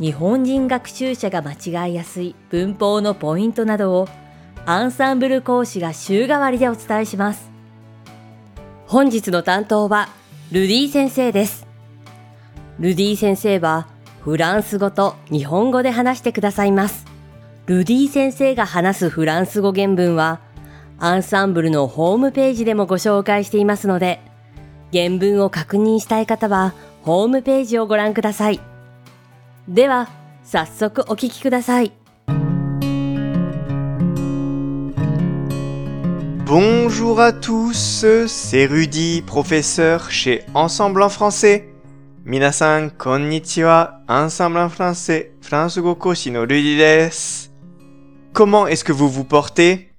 日本人学習者が間違いやすい文法のポイントなどをアンサンブル講師が週替わりでお伝えします。本日の担当はルディ先生です。ルディ先生はフランス語と日本語で話してくださいます。ルディ先生が話すフランス語原文はアンサンブルのホームページでもご紹介していますので原文を確認したい方はホームページをご覧ください。では、早速お聞きください。Bonjour à tous, c'est Rudy, professeur chez Ensemble en français. Minasan, konnichiwa, Ensemble en français, France Gokoshi no Rudy desu. Comment est-ce que vous vous portez?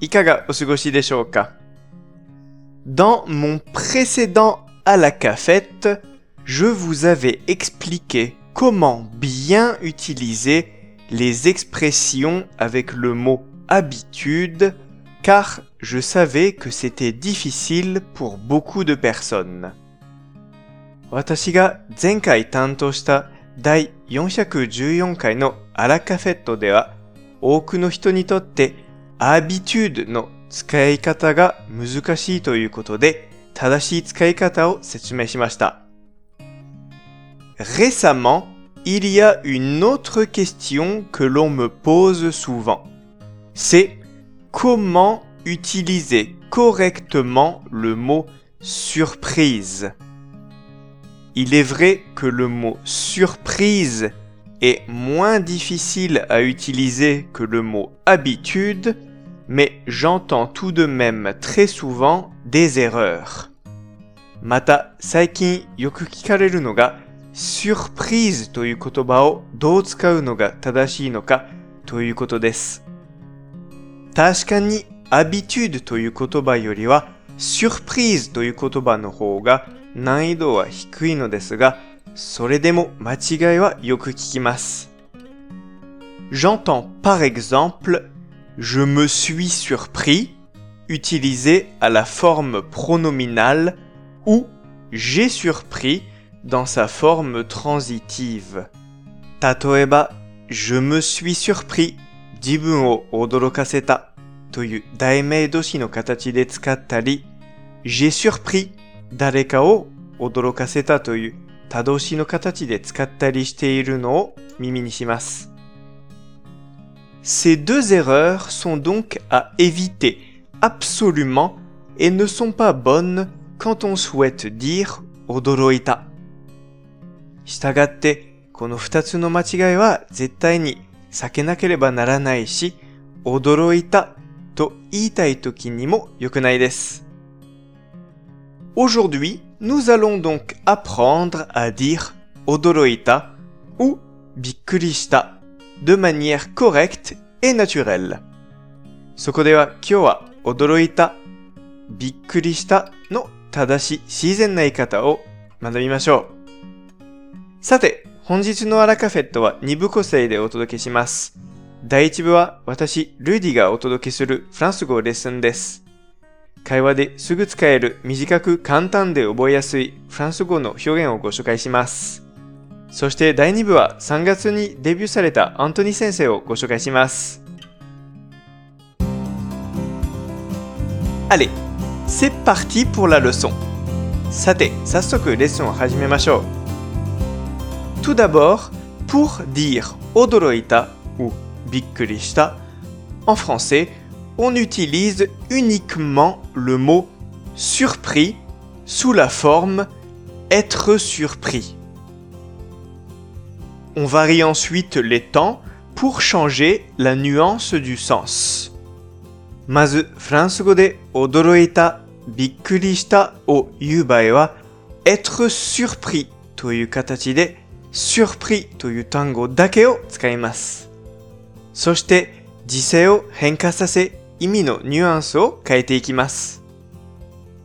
Ikaga osugoshi desho ka? Dans mon précédent à la cafette, je vous avais expliqué comment bien utiliser les expressions avec le mot habitude car je savais que c'était difficile pour beaucoup de personnes. 私が前回担当した第414回のアラカフェットでは多くの人にとってアビチュードの使い方が難しいということで正しい使い方を説明しました。 Récemment, il y a une autre question que l'on me pose souvent. C'est comment utiliser correctement le mot surprise. Il est vrai que le mot surprise est moins difficile à utiliser que le mot habitude, mais j'entends tout de même très souvent des erreurs. Mata, saikin yoku kikareru no ga シュプリー ズという言葉をどう使うのが正しいのかということです。確かに、アビチュードという言葉よりは、シュプリーズという言葉の方が難易度は低いのですが、それでも間違いはよく聞きます。J'entends par exemple je me suis surpris utilisé à la forme pronominale ou j'ai surpris dans sa forme transitive. Tatoeba, je me suis surpris, jibun o odorokaseta, toyu daimei doshi no katachi de tsukattari, j'ai surpris, dareka o odorokaseta toyu tadoshi no katachi de tsukattari shite iru no mimi ni shimasu. Ces deux erreurs sont donc à éviter absolument et ne sont pas bonnes quand on souhaite dire odoroita. 従って、この二つの間違いは絶対に避けなければならないし、驚いたと言いたい時にも良くないです。Aujourd'hui, nous allons donc apprendre à dire 驚いた ou びっくりした de manière correcte et naturelle. そこでは今日は驚いた、びっくりしたの正しい自然な言い方を学びましょう。さて、本日のアラカフェットは2部構成でお届けします。第1部は私、ルーディがお届けするフランス語レッスンです。会話ですぐ使える短く簡単で覚えやすいフランス語の表現をご紹介します。そして第2部は3月にデビューされたアントニー先生をご紹介します。Allez, c'est parti pour la leçon. さて、早速レッスンを始めましょう。Tout d'abord, pour dire odoroita ou bikurishita, en français, on utilise uniquement le mot surpris sous la forme être surpris. On varie ensuite les temps pour changer la nuance du sens. Mazu, français de odoroita, bikurishita o yubae wa être surpris to yu katachi de surpris という単語 だけを使います。そして時勢を変化させ意味のニュアンスを変えていきます。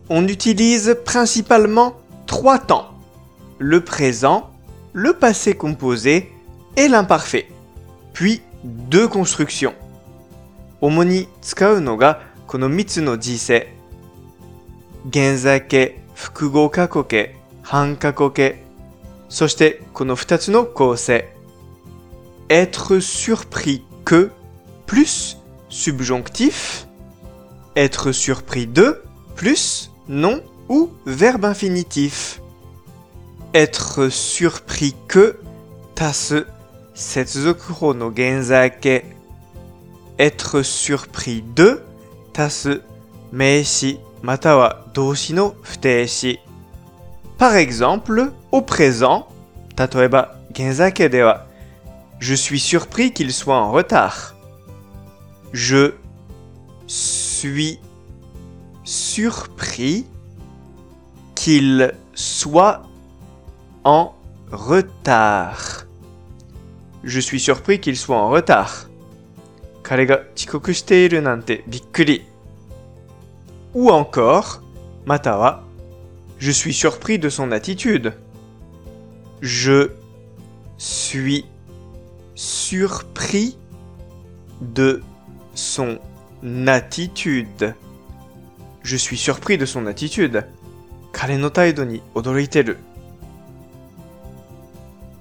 On utilise principalement trois temps. Le présent, le passé composé et l'imparfait. Puis deux constructions. 主に使うのがこの3つの時勢。現在形、複合過去形、半過去形。 そしてこの2つの構成。être surpris que plus subjonctif. être surpris de plus nom ou verbe infinitif. être surpris que 足す接続法の現在形 être surpris de 足す名詞または動詞の不定詞 Par exemple, au présent, tatoeba genzake dewa. Je suis surpris qu'il soit en retard. Je suis surpris qu'il soit en retard. Je suis surpris qu'il soit en retard. Ou encore, Matawa, je suis surpris de son attitude. Je suis surpris de son attitude. Je suis surpris de son attitude.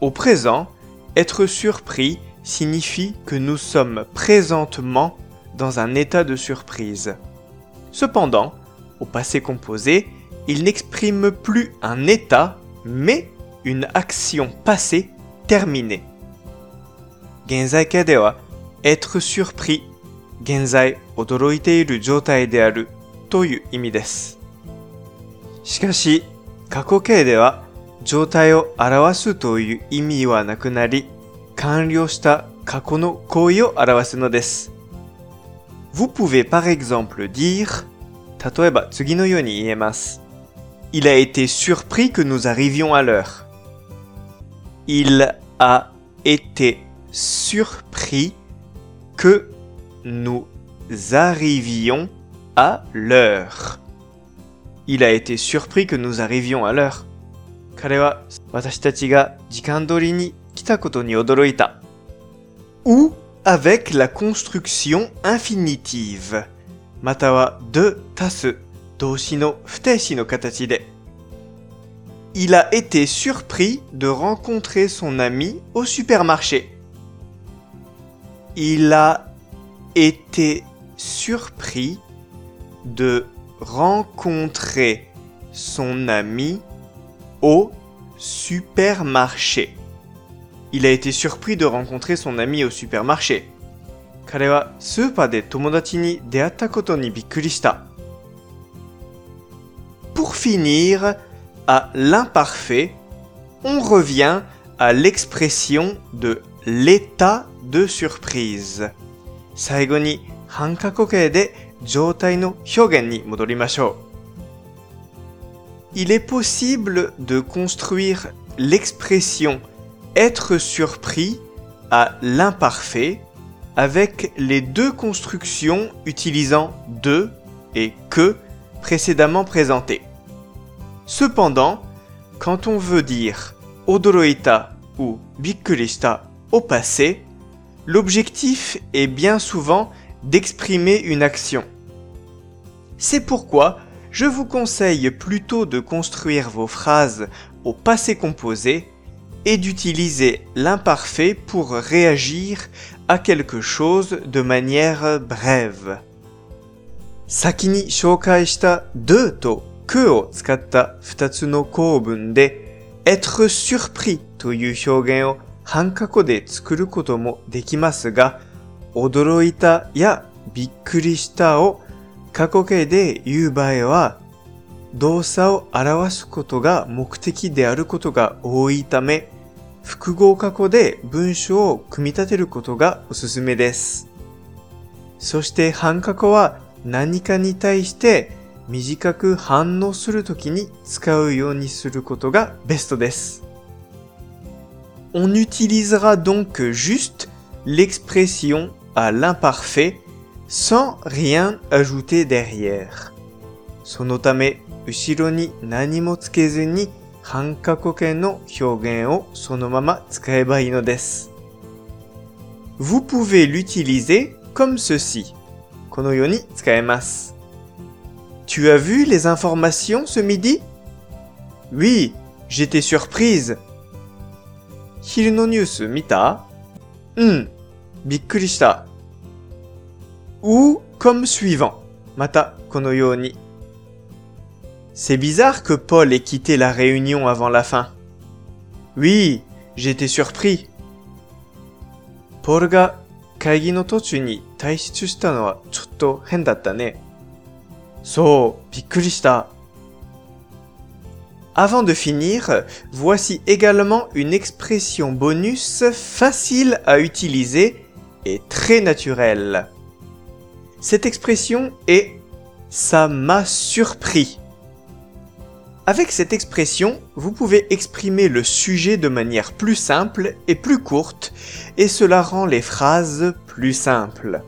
Au présent, être surpris signifie que nous sommes présentement dans un état de surprise. Cependant, au passé composé, il n'exprime plus un état, mais une action passée terminée. Genzai ka de wa être surpris, genzai odoroite iru joutai de aru という意味です。しかし、過去形では状態を表すという意味はなくなり、完了した過去の行為を表すのです。Vous pouvez par exemple dire 例えば次のように言えます。Il a été surpris que nous arrivions à l'heure. Il a été surpris que nous arrivions à l'heure. Il a été surpris que nous arrivions à l'heure. 彼は私たちが時間通りに来たことに驚いた。Ou avec la construction infinitive. または de 足す動詞の不定詞の形で。 Il a été surpris de rencontrer son ami au supermarché. Il a été surpris de rencontrer son ami au supermarché. Il a été surpris de rencontrer son ami au supermarché. 彼はスーパーで友達に出会ったことにびっくりした。Pour finir, à l'imparfait, on revient à l'expression de l'état de surprise. 最後に半過去形で状態の表現に戻りましょう。Il est possible de construire l'expression être surpris à l'imparfait avec les deux constructions utilisant de et que précédemment présentées. Cependant, quand on veut dire odoroita ou bikkurista au passé, l'objectif est bien souvent d'exprimer une action. C'est pourquoi je vous conseille plutôt de construire vos phrases au passé composé et d'utiliser l'imparfait pour réagir à quelque chose de manière brève. Sakini くを使った2つの構文で être surpris という表現を半過去で作ることもできますが、驚いたやびっくりしたを過去形で言う場合は、動作を表すことが目的であることが多いため、複合過去で文章を組み立てることがおすすめです。そして半過去は何かに対して短く反応するときに使うようにすることがベストです。 On utilisera donc juste l'expression à l'imparfait sans rien ajouter derrière. そのため、後ろに何もつけずに半過去形の表現をそのまま使えばいいのです。Vous pouvez l'utiliser comme ceci. このように使えます。 Tu as vu les informations ce midi? Oui, j'étais surprise. 昼のニュース見たうん、びっくりした。ou comme suivant. また、このように。C'est bizarre que Paul ait quitté la réunion avant la fin. Oui, j'étais surpris. Paul が会議の途中に退出したのは そう、びっくりした。Avant de finir, voici également une expression bonus facile à utiliser et très naturelle. Cette expression est ça m'a surpris. Avec cette expression, vous pouvez exprimer le sujet de manière plus simple et plus courte, et cela rend les phrases plus simples.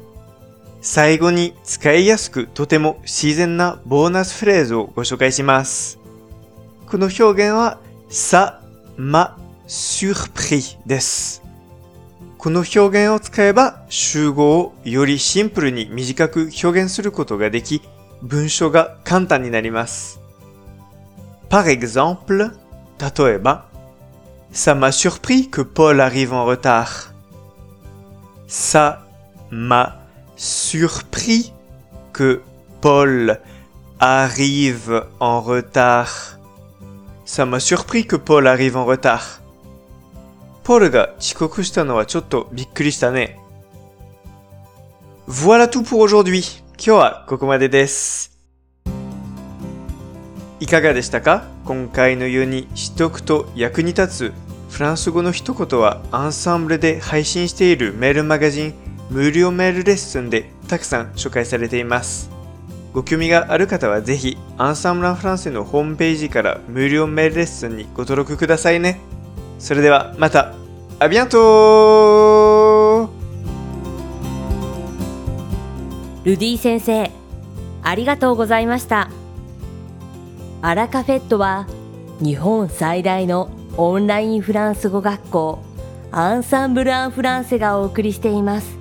最後に使いやすくとても自然なボーナスフレーズをご紹介します。この表現は、ça m'a surpris です。この表現を使えば集合をよりシンプルに短く表現することができ、文章が簡単になります。Par exemple, 例えば、Ça m'a surpris que Paul arrive en retard. Ça m'a surpris que Paul arrive en retard. Ça m'a surpris que Paul arrive en retard. Paul が遅刻したのはちょっとびっくりしたね Voilà tout pour aujourd'hui. desu. いかがでしたか今回のように知っておくと役に立つフランス語の一言はアンサンブルで配信しているメールマガジン無料メールレッスンでたくさん紹介されています。ご興味がある方はぜひ、アンサンブランフランセのホームページから無料メールレッスンにご登録くださいね。それではまた、あビアントルディ先生、ありがとうございました。アラカフェットは日本最大のオンラインフランス語学校アンサンブル・アン・フランセがお送りしています。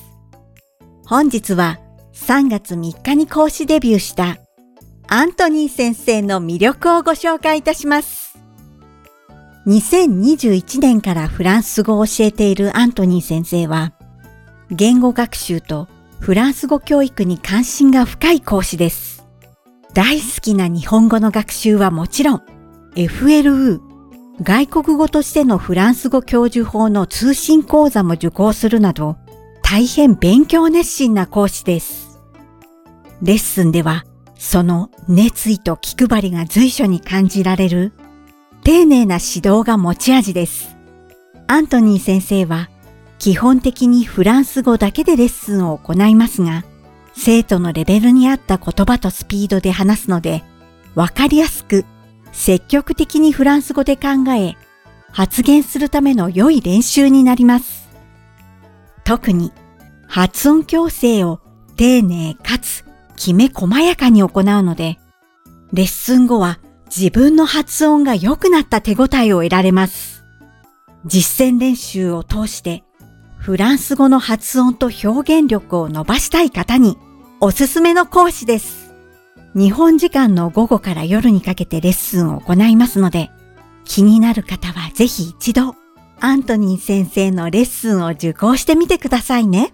本日は3月3日に講師デビューしたアントニー先生の魅力をご紹介いたします。2021年からフランス語を教えているアントニー先生は、言語学習とフランス語教育に関心が深い講師です。大好きな日本語の学習はもちろん、FLU、外国語としてのフランス語教授法の通信講座も受講するなど、大変勉強熱心な講師です。レッスンでは、その熱意と気配りが随所に感じられる、丁寧な指導が持ち味です。アントニー先生は、基本的にフランス語だけでレッスンを行いますが、生徒のレベルに合った言葉とスピードで話すので、わかりやすく、積極的にフランス語で考え、発言するための良い練習になります。特に発音矯正を丁寧かつきめ細やかに行うので、レッスン後は自分の発音が良くなった手応えを得られます。実践練習を通してフランス語の発音と表現力を伸ばしたい方におすすめの講師です。日本時間の午後から夜にかけてレッスンを行いますので、気になる方はぜひ一度アントニー先生のレッスンを受講してみてくださいね。